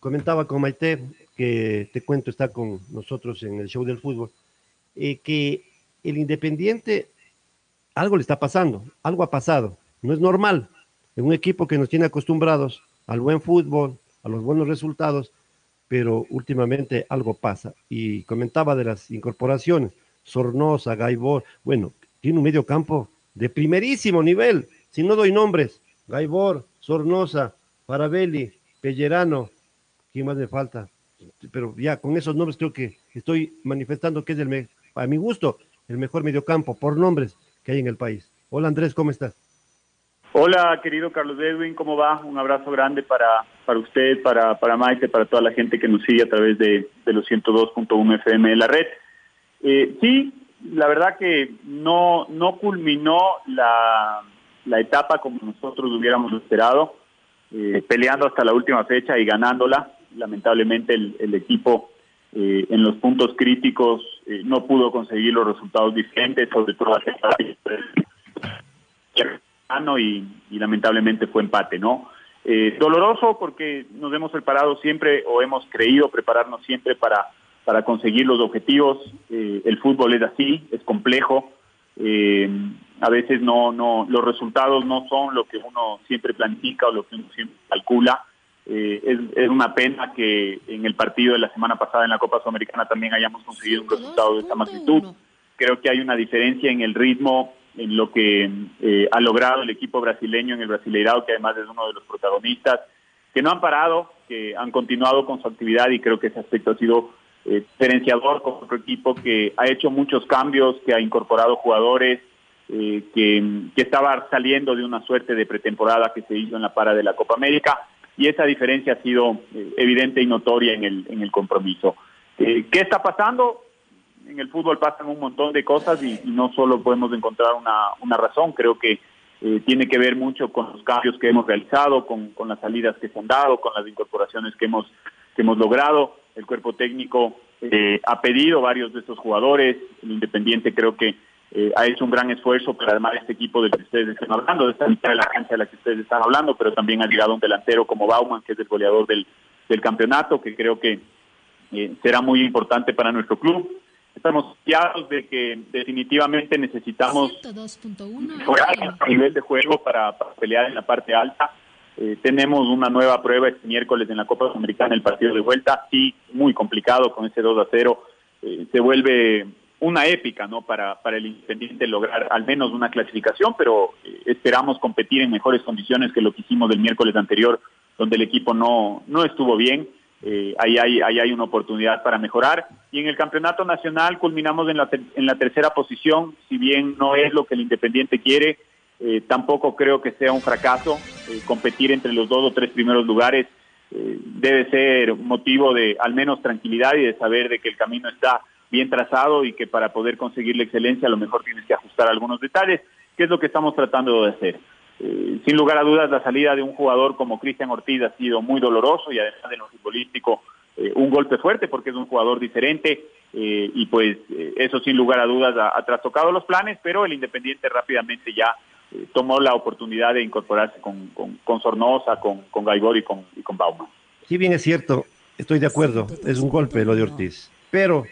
Comentaba con Maite que te cuento está con nosotros en el show del fútbol, eh, que el Independiente algo le está pasando, algo ha pasado, no es normal. En un equipo que nos tiene acostumbrados al buen fútbol, a los buenos resultados, pero últimamente algo pasa. Y comentaba de las incorporaciones, Sornosa, Gaibor, bueno, tiene un medio campo de primerísimo nivel, si no doy nombres, Gaibor, Sornosa, Parabelli, Pellerano, ¿quién más me falta? pero ya con esos nombres creo que estoy manifestando que es el a mi gusto el mejor mediocampo por nombres que hay en el país. Hola Andrés, ¿cómo estás? Hola querido Carlos Edwin, ¿cómo va? Un abrazo grande para, para usted, para, para Maite, para toda la gente que nos sigue a través de, de los 102.1 FM de la red. Eh, sí, la verdad que no, no culminó la, la etapa como nosotros hubiéramos esperado, eh, peleando hasta la última fecha y ganándola lamentablemente el, equipo eh, en los puntos críticos eh, no pudo conseguir los resultados diferentes, sobre todo y, y lamentablemente fue empate, ¿no? Eh, doloroso porque nos hemos preparado siempre o hemos creído prepararnos siempre para, para conseguir los objetivos. el fútbol es así, es complejo. a veces no, no, los resultados no son lo que uno siempre planifica o lo que uno siempre calcula. Eh, es, es, una pena que en el partido de la semana pasada en la Copa Sudamericana también hayamos conseguido un resultado de esta magnitud. Creo que hay una diferencia en el ritmo, en lo que eh, ha logrado el equipo brasileño en el Brasileirado, que además es uno de los protagonistas, que no han parado, que han continuado con su actividad y creo que ese aspecto ha sido eh, diferenciador con otro equipo que ha hecho muchos cambios, que ha incorporado jugadores, que, que estaba saliendo de una suerte de pretemporada que se hizo en la para de la Copa América y esa diferencia ha sido eh, evidente y notoria en el, en el compromiso. Eh, ¿Qué está pasando? En el fútbol pasan un montón de cosas y, no solo podemos encontrar una, una razón, creo que eh, tiene que ver mucho con los cambios que hemos realizado, con, con las salidas que se han dado, con las incorporaciones que hemos, que hemos logrado. El cuerpo técnico ha pedido varios de estos jugadores, el Independiente creo que eh, ha hecho un gran esfuerzo para armar este equipo del que ustedes están hablando, de esta mitad de la cancha de la que ustedes están hablando, pero también ha llegado un delantero como Bauman, que es el goleador del, del campeonato, que creo que eh, será muy importante para nuestro club. Estamos claros de que definitivamente necesitamos mejorar el nivel de juego para, pelear en la parte alta. Eh, tenemos una nueva prueba este miércoles en la Copa Sudamericana, el partido de vuelta, sí, muy complicado con ese 2 a 0. se vuelve una épica no para, para el Independiente lograr al menos una clasificación, pero eh, esperamos competir en mejores condiciones que lo que hicimos del miércoles anterior, donde el equipo no, no estuvo bien. Eh, ahí, hay, ahí hay una oportunidad para mejorar. Y en el campeonato nacional culminamos en la, en la tercera posición, si bien no es lo que el Independiente quiere, eh, tampoco creo que sea un fracaso. competir entre los dos o tres primeros lugares debe ser motivo de al menos tranquilidad y de saber de que el camino está bien trazado y que para poder conseguir la excelencia a lo mejor tienes que ajustar algunos detalles, que es lo que estamos tratando de hacer. Eh, sin lugar a dudas, la salida de un jugador como Cristian Ortiz ha sido muy doloroso y además de lo futbolístico, eh, un golpe fuerte porque es un jugador diferente eh, y pues eso sin lugar a dudas ha, trastocado los planes, pero el Independiente rápidamente ya tomó la oportunidad de incorporarse con, con, Sornosa, con, con Gaibor y con, y con Bauman. Sí, bien es cierto, estoy de acuerdo, es un golpe lo de Ortiz, pero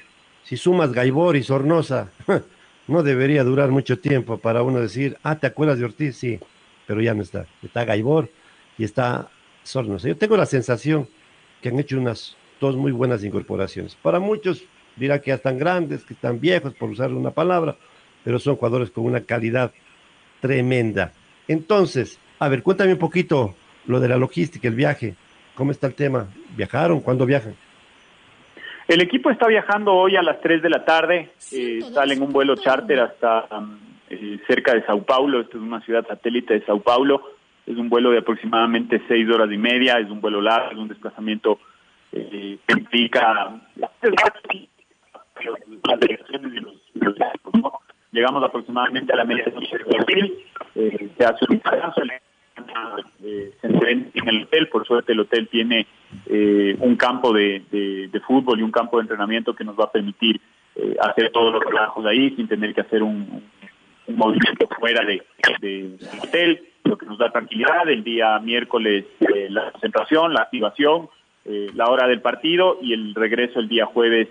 si sumas Gaibor y Sornosa, no debería durar mucho tiempo para uno decir, ah, ¿te acuerdas de Ortiz? Sí, pero ya no está. Está Gaibor y está Sornosa. Yo tengo la sensación que han hecho unas dos muy buenas incorporaciones. Para muchos dirá que ya están grandes, que están viejos, por usar una palabra, pero son jugadores con una calidad tremenda. Entonces, a ver, cuéntame un poquito lo de la logística, el viaje. ¿Cómo está el tema? ¿Viajaron? ¿Cuándo viajan? El equipo está viajando hoy a las 3 de la tarde. Eh, sale en un vuelo charter hasta um, eh, cerca de Sao Paulo. Esta es una ciudad satélite de Sao Paulo. Es un vuelo de aproximadamente 6 horas y media. Es un vuelo largo, es un desplazamiento eh, que implica. Llegamos aproximadamente a la medianoche de abril. Eh, se hace un descanso eh, se en el hotel. Por suerte, el hotel tiene eh, un campo de, fútbol y un campo de entrenamiento que nos va a permitir eh, hacer todos los trabajos ahí sin tener que hacer un, movimiento fuera de, de, del hotel, lo que nos da tranquilidad. El día miércoles, eh, la concentración, la activación, la hora del partido y el regreso el día jueves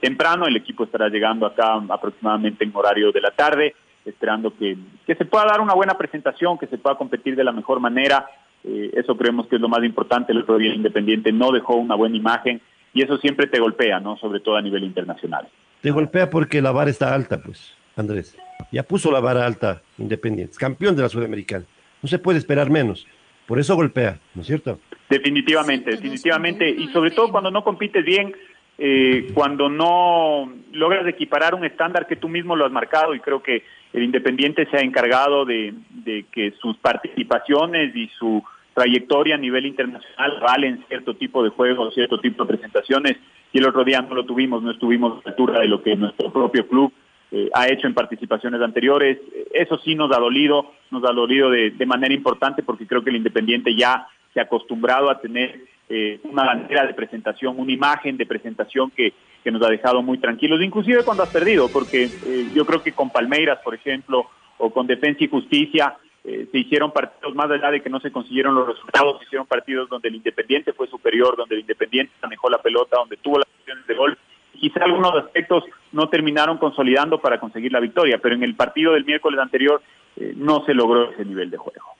temprano. El equipo estará llegando acá aproximadamente en horario de la tarde esperando que, que se pueda dar una buena presentación, que se pueda competir de la mejor manera. Eh, eso creemos que es lo más importante. El otro día Independiente no dejó una buena imagen y eso siempre te golpea, ¿no? Sobre todo a nivel internacional. Te golpea porque la vara está alta, pues, Andrés. Ya puso la vara alta Independiente, campeón de la Sudamericana. No se puede esperar menos. Por eso golpea, ¿no es cierto? Definitivamente, definitivamente. Y sobre todo cuando no compites bien, eh, cuando no logras equiparar un estándar que tú mismo lo has marcado y creo que el Independiente se ha encargado de, que sus participaciones y su trayectoria a nivel internacional valen cierto tipo de juegos, cierto tipo de presentaciones, y el otro día no lo tuvimos, no estuvimos a la altura de lo que nuestro propio club eh, ha hecho en participaciones anteriores. Eso sí nos ha dolido, nos ha dolido de, de manera importante porque creo que el Independiente ya se ha acostumbrado a tener eh, una manera de presentación, una imagen de presentación que, que nos ha dejado muy tranquilos, inclusive cuando has perdido, porque eh, yo creo que con Palmeiras, por ejemplo, o con Defensa y Justicia, eh, se hicieron partidos más allá de que no se consiguieron los resultados, se hicieron partidos donde el Independiente fue superior, donde el Independiente manejó la pelota, donde tuvo las opciones de gol. Quizá algunos aspectos no terminaron consolidando para conseguir la victoria, pero en el partido del miércoles anterior eh, no se logró ese nivel de juego.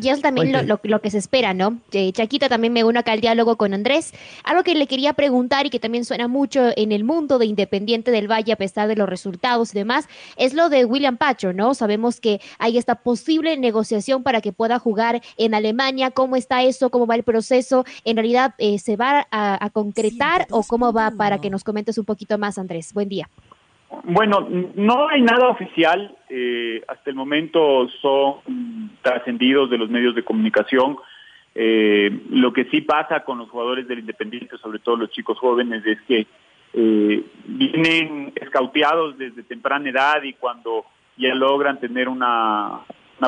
Y es también lo, lo, lo, que se espera, ¿no? Eh, Chaquita también me une acá al diálogo con Andrés. Algo que le quería preguntar y que también suena mucho en el mundo de Independiente del Valle, a pesar de los resultados y demás, es lo de William Pacho, ¿no? Sabemos que hay esta posible negociación para que pueda jugar en Alemania. ¿Cómo está eso? ¿Cómo va el proceso? ¿En realidad eh, se va a, a concretar o cómo va? Para que nos comentes un poquito más, Andrés. Buen día. Bueno, no hay nada oficial. Eh, hasta el momento son trascendidos de los medios de comunicación. Eh, lo que sí pasa con los jugadores del Independiente, sobre todo los chicos jóvenes, es que eh, vienen escauteados desde temprana edad y cuando ya logran tener una,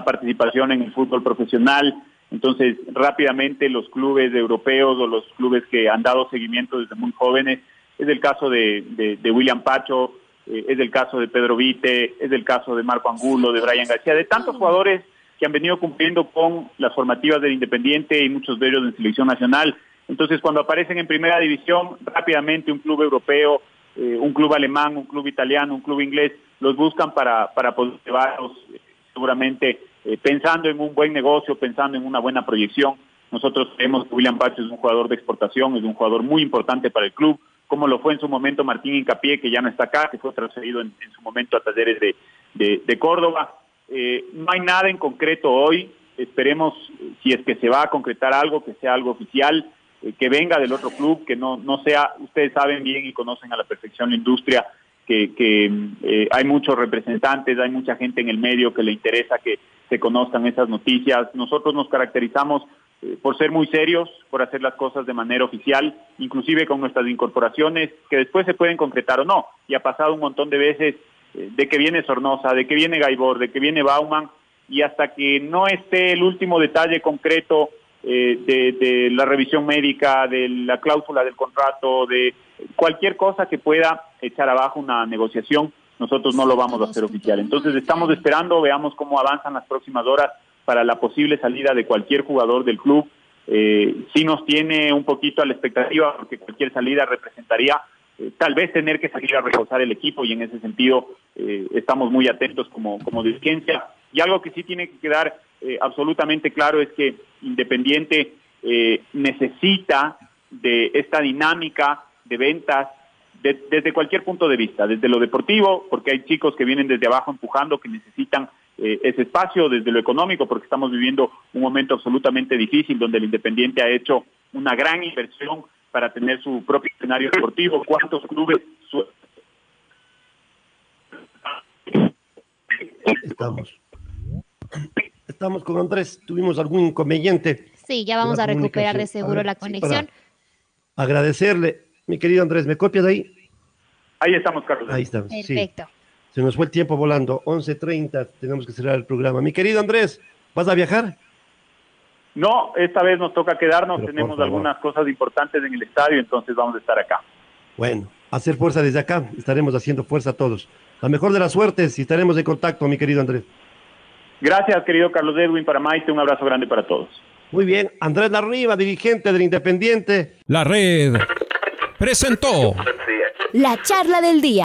participación en el fútbol profesional, entonces rápidamente los clubes europeos o los clubes que han dado seguimiento desde muy jóvenes, es el caso de, de William Pacho, eh, es el caso de Pedro Vite, es el caso de Marco Angulo, de Brian García, de tantos jugadores que han venido cumpliendo con las formativas del Independiente y muchos de ellos en selección nacional. Entonces, cuando aparecen en primera división, rápidamente un club europeo, eh, un club alemán, un club italiano, un club inglés, los buscan para, para poder llevarlos eh, seguramente eh, pensando en un buen negocio, pensando en una buena proyección. Nosotros creemos que William Pacho es un jugador de exportación, es un jugador muy importante para el club, como lo fue en su momento Martín Incapié, que ya no está acá, que fue transferido en, su momento a talleres de, Córdoba. Eh, no hay nada en concreto hoy, esperemos si es que se va a concretar algo, que sea algo oficial, eh, que venga del otro club, que no, no sea, ustedes saben bien y conocen a la perfección la industria, que, que eh, hay muchos representantes, hay mucha gente en el medio que le interesa que se conozcan esas noticias. Nosotros nos caracterizamos eh, por ser muy serios, por hacer las cosas de manera oficial, inclusive con nuestras incorporaciones, que después se pueden concretar o no. Y ha pasado un montón de veces eh, de que viene Sornosa, de que viene Gaibor, de que viene Bauman, y hasta que no esté el último detalle concreto eh, de, de la revisión médica, de la cláusula del contrato, de cualquier cosa que pueda echar abajo una negociación, nosotros no lo vamos a hacer oficial. Entonces estamos esperando, veamos cómo avanzan las próximas horas para la posible salida de cualquier jugador del club. Eh, sí nos tiene un poquito a la expectativa porque cualquier salida representaría eh, tal vez tener que salir a reforzar el equipo y en ese sentido eh, estamos muy atentos como, como dirigencia. Y algo que sí tiene que quedar eh, absolutamente claro es que Independiente eh, necesita de esta dinámica de ventas de, desde cualquier punto de vista, desde lo deportivo, porque hay chicos que vienen desde abajo empujando, que necesitan eh, ese espacio desde lo económico, porque estamos viviendo un momento absolutamente difícil donde el Independiente ha hecho una gran inversión para tener su propio escenario deportivo. ¿Cuántos clubes? Estamos. Estamos con Andrés. Tuvimos algún inconveniente. Sí, ya vamos a recuperar de seguro la conexión. agradecerle, mi querido Andrés, ¿me copias ahí? Ahí estamos, Carlos. Ahí estamos. Perfecto. Se nos fue el tiempo volando. 11.30, tenemos que cerrar el programa. Mi querido Andrés, ¿vas a viajar? No, esta vez nos toca quedarnos. Tenemos algunas cosas importantes en el estadio, entonces vamos a estar acá. Bueno, hacer fuerza desde acá. Estaremos haciendo fuerza todos. La mejor de las suertes y estaremos en contacto, mi querido Andrés. Gracias, querido Carlos Edwin, para Maite. Un abrazo grande para todos. Muy bien. Andrés Larriba, dirigente del Independiente. La red presentó la charla del día.